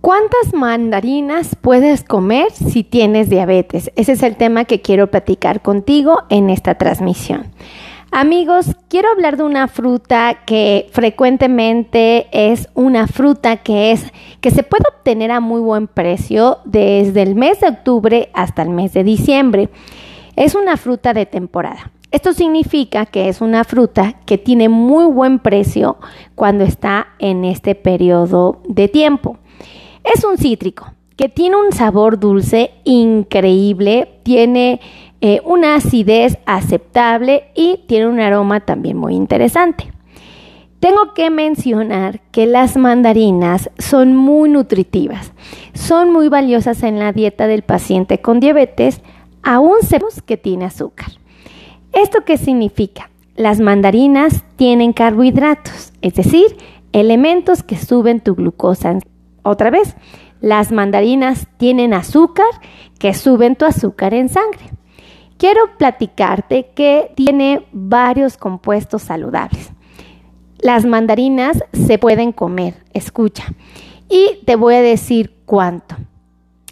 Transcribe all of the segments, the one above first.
¿Cuántas mandarinas puedes comer si tienes diabetes? Ese es el tema que quiero platicar contigo en esta transmisión. Amigos, quiero hablar de una fruta que frecuentemente es una fruta que es que se puede obtener a muy buen precio desde el mes de octubre hasta el mes de diciembre. Es una fruta de temporada. Esto significa que es una fruta que tiene muy buen precio cuando está en este periodo de tiempo. Es un cítrico que tiene un sabor dulce increíble, tiene eh, una acidez aceptable y tiene un aroma también muy interesante. Tengo que mencionar que las mandarinas son muy nutritivas, son muy valiosas en la dieta del paciente con diabetes, aún sabemos que tiene azúcar. ¿Esto qué significa? Las mandarinas tienen carbohidratos, es decir, elementos que suben tu glucosa. Otra vez, las mandarinas tienen azúcar que suben tu azúcar en sangre. Quiero platicarte que tiene varios compuestos saludables. Las mandarinas se pueden comer, escucha, y te voy a decir cuánto.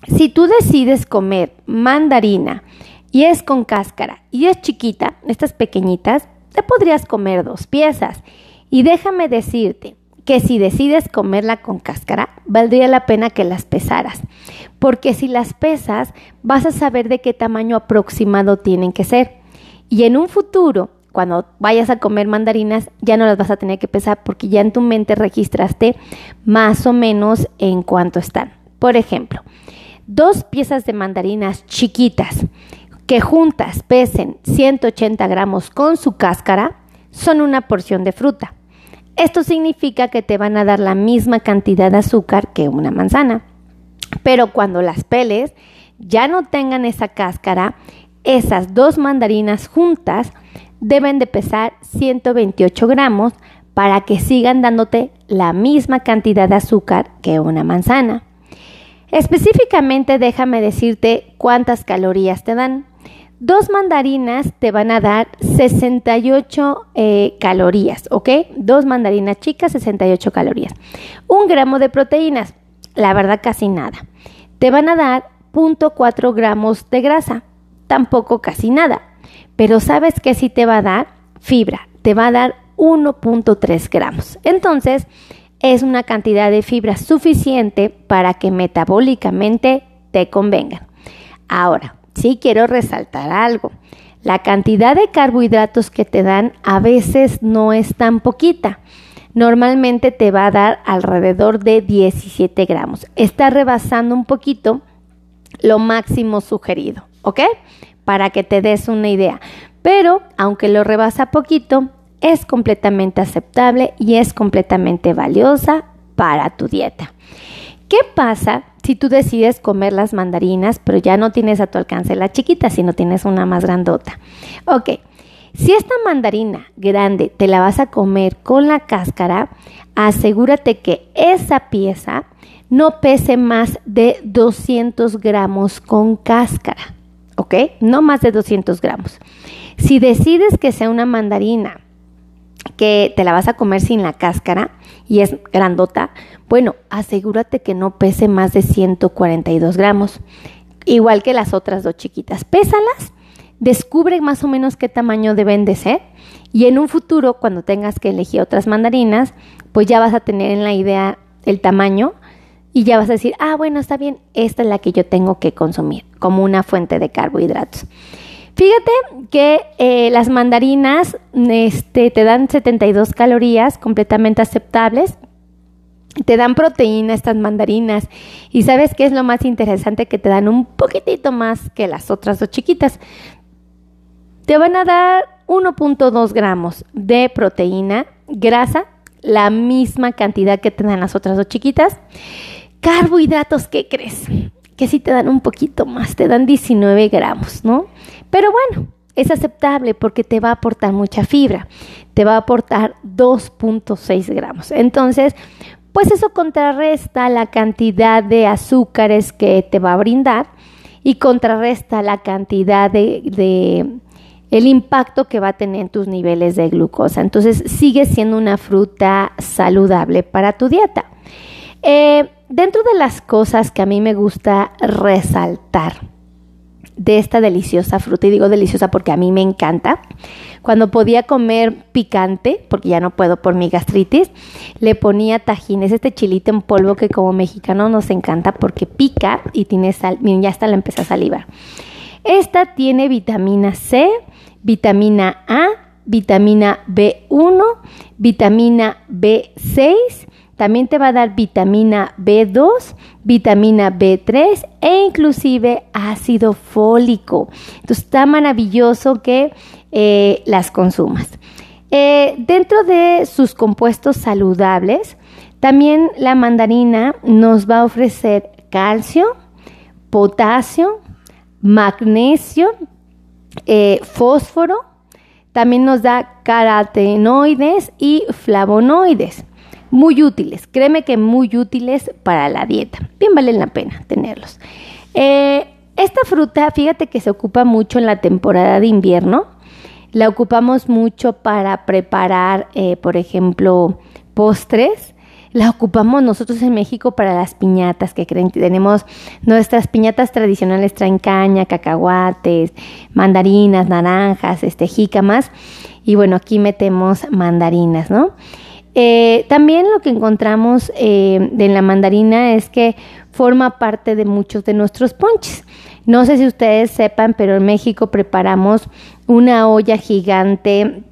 Si tú decides comer mandarina y es con cáscara y es chiquita, estas pequeñitas, te podrías comer dos piezas. Y déjame decirte, que si decides comerla con cáscara, valdría la pena que las pesaras, porque si las pesas, vas a saber de qué tamaño aproximado tienen que ser. Y en un futuro, cuando vayas a comer mandarinas, ya no las vas a tener que pesar porque ya en tu mente registraste más o menos en cuánto están. Por ejemplo, dos piezas de mandarinas chiquitas que juntas pesen 180 gramos con su cáscara son una porción de fruta. Esto significa que te van a dar la misma cantidad de azúcar que una manzana. Pero cuando las peles ya no tengan esa cáscara, esas dos mandarinas juntas deben de pesar 128 gramos para que sigan dándote la misma cantidad de azúcar que una manzana. Específicamente déjame decirte cuántas calorías te dan. Dos mandarinas te van a dar 68 eh, calorías, ¿ok? Dos mandarinas chicas, 68 calorías. Un gramo de proteínas, la verdad casi nada. Te van a dar 0.4 gramos de grasa, tampoco casi nada. Pero ¿sabes qué sí te va a dar? Fibra, te va a dar 1.3 gramos. Entonces, es una cantidad de fibra suficiente para que metabólicamente te convengan. Ahora, sí quiero resaltar algo. La cantidad de carbohidratos que te dan a veces no es tan poquita. Normalmente te va a dar alrededor de 17 gramos. Está rebasando un poquito lo máximo sugerido, ¿ok? Para que te des una idea. Pero aunque lo rebasa poquito, es completamente aceptable y es completamente valiosa para tu dieta. ¿Qué pasa si tú decides comer las mandarinas, pero ya no tienes a tu alcance la chiquita, sino tienes una más grandota? Ok, si esta mandarina grande te la vas a comer con la cáscara, asegúrate que esa pieza no pese más de 200 gramos con cáscara, ¿ok? No más de 200 gramos. Si decides que sea una mandarina que te la vas a comer sin la cáscara y es grandota, bueno, asegúrate que no pese más de 142 gramos, igual que las otras dos chiquitas. Pésalas, descubre más o menos qué tamaño deben de ser y en un futuro, cuando tengas que elegir otras mandarinas, pues ya vas a tener en la idea el tamaño y ya vas a decir, ah, bueno, está bien, esta es la que yo tengo que consumir como una fuente de carbohidratos. Fíjate que eh, las mandarinas este, te dan 72 calorías completamente aceptables. Te dan proteína estas mandarinas. Y sabes qué es lo más interesante que te dan un poquitito más que las otras dos chiquitas. Te van a dar 1.2 gramos de proteína, grasa, la misma cantidad que te dan las otras dos chiquitas. Carbohidratos, ¿qué crees? Que sí te dan un poquito más, te dan 19 gramos, ¿no? Pero bueno, es aceptable porque te va a aportar mucha fibra, te va a aportar 2.6 gramos. Entonces, pues eso contrarresta la cantidad de azúcares que te va a brindar y contrarresta la cantidad de, el impacto que va a tener en tus niveles de glucosa. Entonces sigue siendo una fruta saludable para tu dieta. Eh, dentro de las cosas que a mí me gusta resaltar de esta deliciosa fruta, y digo deliciosa porque a mí me encanta, cuando podía comer picante, porque ya no puedo por mi gastritis, le ponía tajines, este chilito en polvo que como mexicano nos encanta porque pica y tiene sal, miren, ya hasta la empecé a salivar. Esta tiene vitamina C, vitamina A, vitamina B1, vitamina B6, también te va a dar vitamina B2, vitamina B3 e inclusive ácido fólico. Entonces está maravilloso que eh, las consumas. Eh, dentro de sus compuestos saludables, también la mandarina nos va a ofrecer calcio, potasio, magnesio, eh, fósforo, también nos da carotenoides y flavonoides muy útiles, créeme que muy útiles para la dieta. Bien valen la pena tenerlos. Eh, esta fruta, fíjate que se ocupa mucho en la temporada de invierno. La ocupamos mucho para preparar, eh, por ejemplo, postres. La ocupamos nosotros en México para las piñatas que creen tenemos nuestras piñatas tradicionales traen caña, cacahuates, mandarinas, naranjas, este jícamas y bueno, aquí metemos mandarinas, ¿no? Eh, también lo que encontramos eh, en la mandarina es que forma parte de muchos de nuestros ponches. No sé si ustedes sepan, pero en México preparamos una olla gigante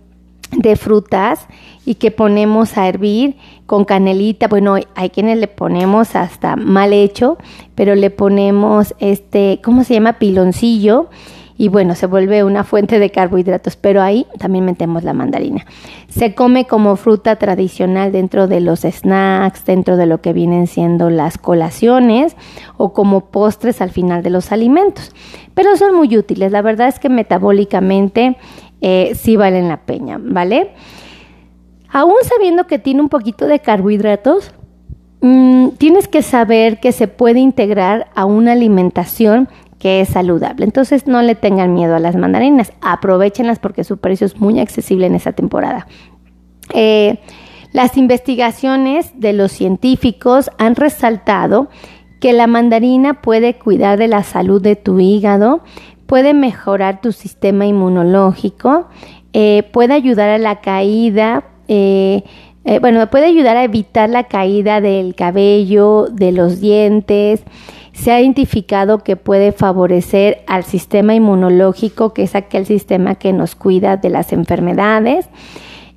de frutas y que ponemos a hervir con canelita. Bueno, hay quienes le ponemos hasta mal hecho, pero le ponemos este, ¿cómo se llama? Piloncillo y bueno, se vuelve una fuente de carbohidratos, pero ahí también metemos la mandarina. Se come como fruta tradicional dentro de los snacks, dentro de lo que vienen siendo las colaciones o como postres al final de los alimentos, pero son muy útiles. La verdad es que metabólicamente eh, sí valen la pena, ¿vale? Aún sabiendo que tiene un poquito de carbohidratos, mm, tienes que saber que se puede integrar a una alimentación que es saludable. Entonces no le tengan miedo a las mandarinas, aprovechenlas porque su precio es muy accesible en esa temporada. Eh, las investigaciones de los científicos han resaltado que la mandarina puede cuidar de la salud de tu hígado, puede mejorar tu sistema inmunológico, eh, puede ayudar a la caída, eh, bueno, puede ayudar a evitar la caída del cabello, de los dientes, se ha identificado que puede favorecer al sistema inmunológico, que es aquel sistema que nos cuida de las enfermedades.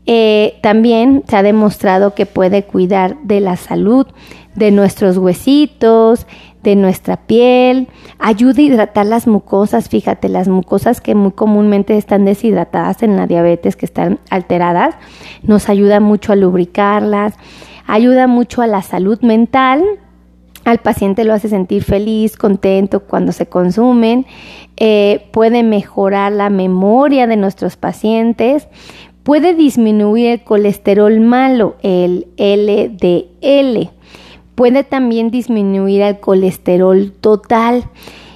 Eh, también se ha demostrado que puede cuidar de la salud de nuestros huesitos, de nuestra piel, ayuda a hidratar las mucosas, fíjate, las mucosas que muy comúnmente están deshidratadas en la diabetes, que están alteradas, nos ayuda mucho a lubricarlas, ayuda mucho a la salud mental, al paciente lo hace sentir feliz, contento cuando se consumen, eh, puede mejorar la memoria de nuestros pacientes, puede disminuir el colesterol malo, el LDL, puede también disminuir el colesterol total.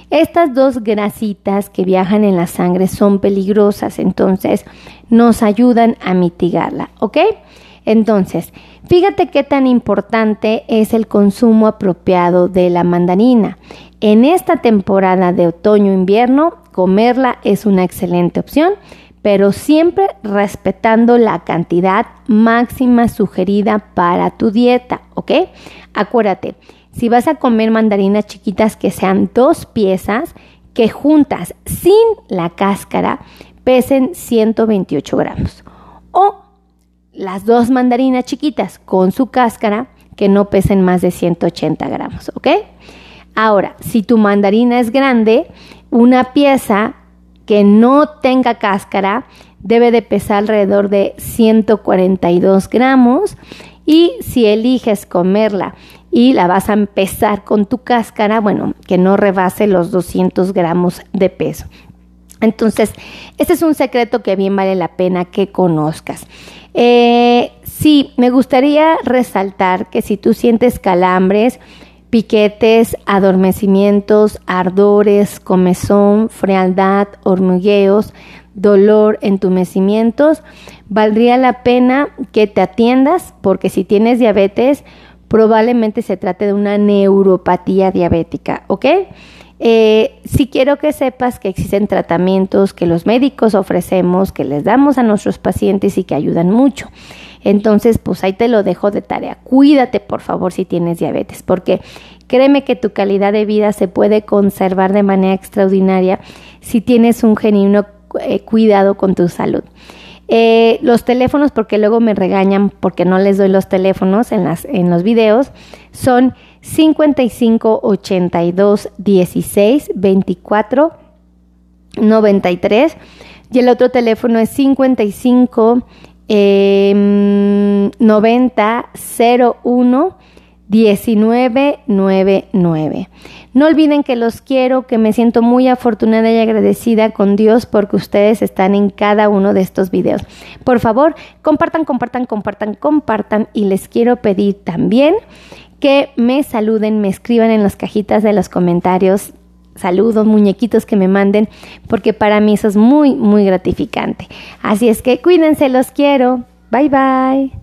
Estas dos grasitas que viajan en la sangre son peligrosas, entonces nos ayudan a mitigarla, ¿ok? Entonces, fíjate qué tan importante es el consumo apropiado de la mandarina. En esta temporada de otoño-invierno, comerla es una excelente opción, pero siempre respetando la cantidad máxima sugerida para tu dieta, ¿ok? Acuérdate, si vas a comer mandarinas chiquitas que sean dos piezas, que juntas sin la cáscara pesen 128 gramos. Las dos mandarinas chiquitas con su cáscara que no pesen más de 180 gramos, ¿ok? Ahora, si tu mandarina es grande, una pieza que no tenga cáscara debe de pesar alrededor de 142 gramos y si eliges comerla y la vas a empezar con tu cáscara, bueno, que no rebase los 200 gramos de peso. Entonces, este es un secreto que bien vale la pena que conozcas. Eh, sí, me gustaría resaltar que si tú sientes calambres, piquetes, adormecimientos, ardores, comezón, frialdad, hormigueos, dolor, entumecimientos, valdría la pena que te atiendas porque si tienes diabetes, probablemente se trate de una neuropatía diabética, ¿ok? Eh, si quiero que sepas que existen tratamientos que los médicos ofrecemos, que les damos a nuestros pacientes y que ayudan mucho. Entonces, pues ahí te lo dejo de tarea. Cuídate, por favor, si tienes diabetes, porque créeme que tu calidad de vida se puede conservar de manera extraordinaria si tienes un genuino eh, cuidado con tu salud. Eh, los teléfonos, porque luego me regañan porque no les doy los teléfonos en, las, en los videos, son 55 82 16 24 93 y el otro teléfono es 55 90 01 1999. No olviden que los quiero, que me siento muy afortunada y agradecida con Dios porque ustedes están en cada uno de estos videos. Por favor, compartan, compartan, compartan, compartan y les quiero pedir también que me saluden, me escriban en las cajitas de los comentarios saludos, muñequitos que me manden, porque para mí eso es muy, muy gratificante. Así es que cuídense, los quiero. Bye bye.